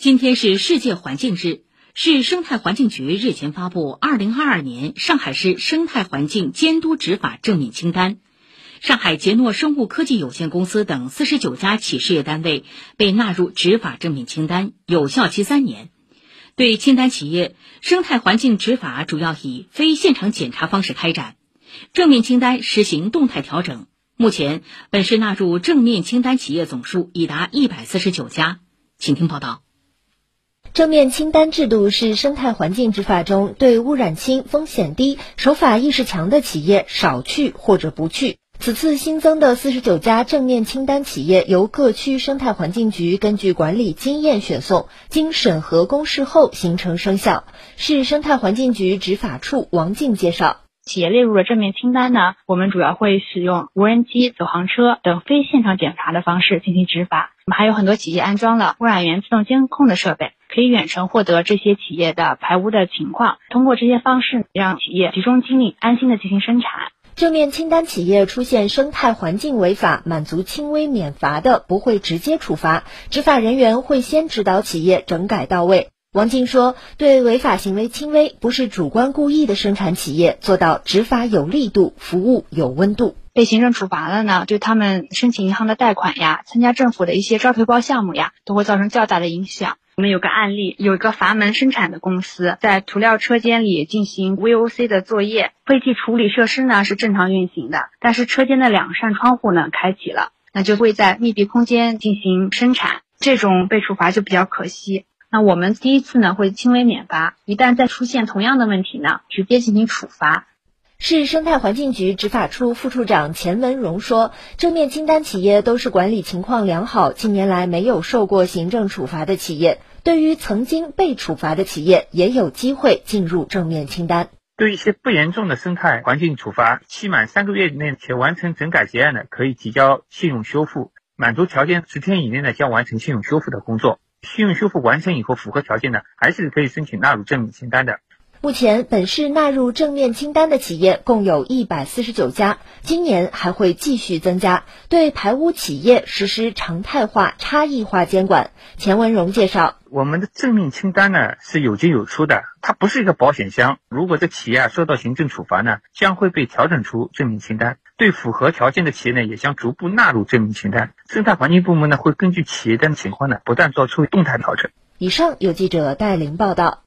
今天是世界环境日，市生态环境局日前发布二零二二年上海市生态环境监督执法正面清单，上海杰诺生物科技有限公司等四十九家企事业单位被纳入执法正面清单，有效期三年。对清单企业，生态环境执法主要以非现场检查方式开展，正面清单实行动态调整。目前，本市纳入正面清单企业总数已达一百四十九家。请听报道。正面清单制度是生态环境执法中对污染轻、风险低、守法意识强的企业少去或者不去。此次新增的四十九家正面清单企业由各区生态环境局根据管理经验选送，经审核公示后形成生效。市生态环境局执法处王静介绍。企业列入了正面清单呢，我们主要会使用无人机、走航车等非现场检查的方式进行执法。我们还有很多企业安装了污染源自动监控的设备，可以远程获得这些企业的排污的情况。通过这些方式，让企业集中精力，安心的进行生产。正面清单企业出现生态环境违法，满足轻微免罚的，不会直接处罚，执法人员会先指导企业整改到位。王静说：“对违法行为轻微、不是主观故意的生产企业，做到执法有力度，服务有温度。被行政处罚了呢，对他们申请银行的贷款呀，参加政府的一些招投标项目呀，都会造成较大的影响。我们有个案例，有一个阀门生产的公司在涂料车间里进行 VOC 的作业，废气处理设施呢是正常运行的，但是车间的两扇窗户呢开启了，那就会在密闭空间进行生产，这种被处罚就比较可惜。”那我们第一次呢会轻微免罚，一旦再出现同样的问题呢，直接进行处罚。市生态环境局执法处副处长钱文荣说：“正面清单企业都是管理情况良好，近年来没有受过行政处罚的企业。对于曾经被处罚的企业，也有机会进入正面清单。对一些不严重的生态环境处罚，期满三个月以内且完成整改结案的，可以提交信用修复；满足条件十天以内呢，将完成信用修复的工作。”信用修复完成以后符合条件的，还是可以申请纳入正面清单的。目前，本市纳入正面清单的企业共有一百四十九家，今年还会继续增加，对排污企业实施常态化、差异化监管。钱文荣介绍，我们的正面清单呢是有进有出的，它不是一个保险箱。如果这企业受到行政处罚呢，将会被调整出正面清单。对符合条件的企业呢，也将逐步纳入正面清单。生态环境部门呢，会根据企业的情况呢，不断做出动态调整。以上由记者戴琳报道。